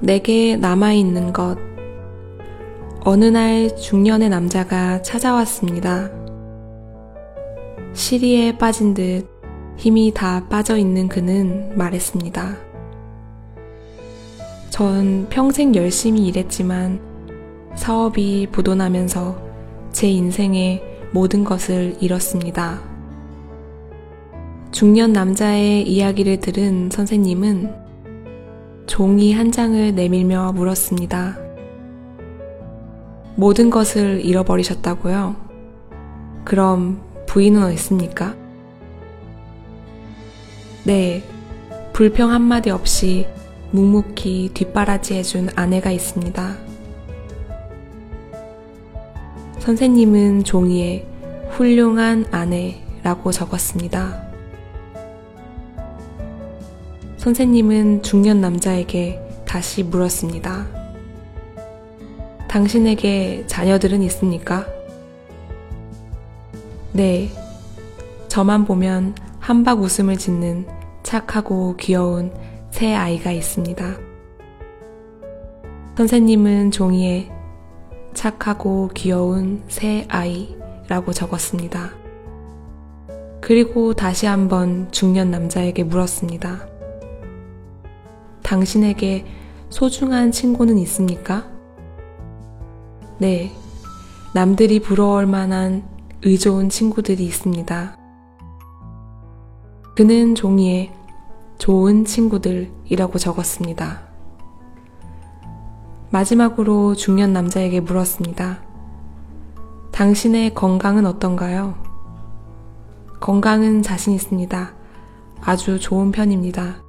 내게 남아있는 것. 어느 날 중년의 남자가 찾아왔습니다. 시리에 빠진 듯 힘이 다 빠져 있는 그는 말했습니다. 전 평생 열심히 일했지만 사업이 부도나면서 제 인생의 모든 것을 잃었습니다. 중년 남자의 이야기를 들은 선생님은 종이 한 장을 내밀며 물었습니다. 모든 것을 잃어버리셨다고요? 그럼 부인은 어딨습니까? 네, 불평 한마디 없이 묵묵히 뒷바라지해준 아내가 있습니다. 선생님은 종이에 훌륭한 아내라고 적었습니다. 선생님은 중년 남자에게 다시 물었습니다. 당신에게 자녀들은 있습니까? 네. 저만 보면 한박 웃음을 짓는 착하고 귀여운 새 아이가 있습니다. 선생님은 종이에 착하고 귀여운 새 아이라고 적었습니다. 그리고 다시 한번 중년 남자에게 물었습니다. 당신에게 소중한 친구는 있습니까? 네, 남들이 부러울 만한 의좋은 친구들이 있습니다. 그는 종이에 좋은 친구들이라고 적었습니다. 마지막으로 중년 남자에게 물었습니다. 당신의 건강은 어떤가요? 건강은 자신 있습니다. 아주 좋은 편입니다.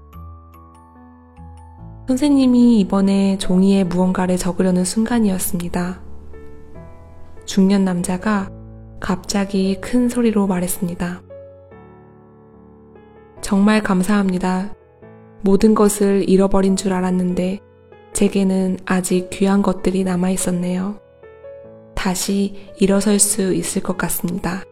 선생님이 이번에 종이에 무언가를 적으려는 순간이었습니다. 중년 남자가 갑자기 큰 소리로 말했습니다. 정말 감사합니다. 모든 것을 잃어버린 줄 알았는데 제게는 아직 귀한 것들이 남아 있었네요. 다시 일어설 수 있을 것 같습니다.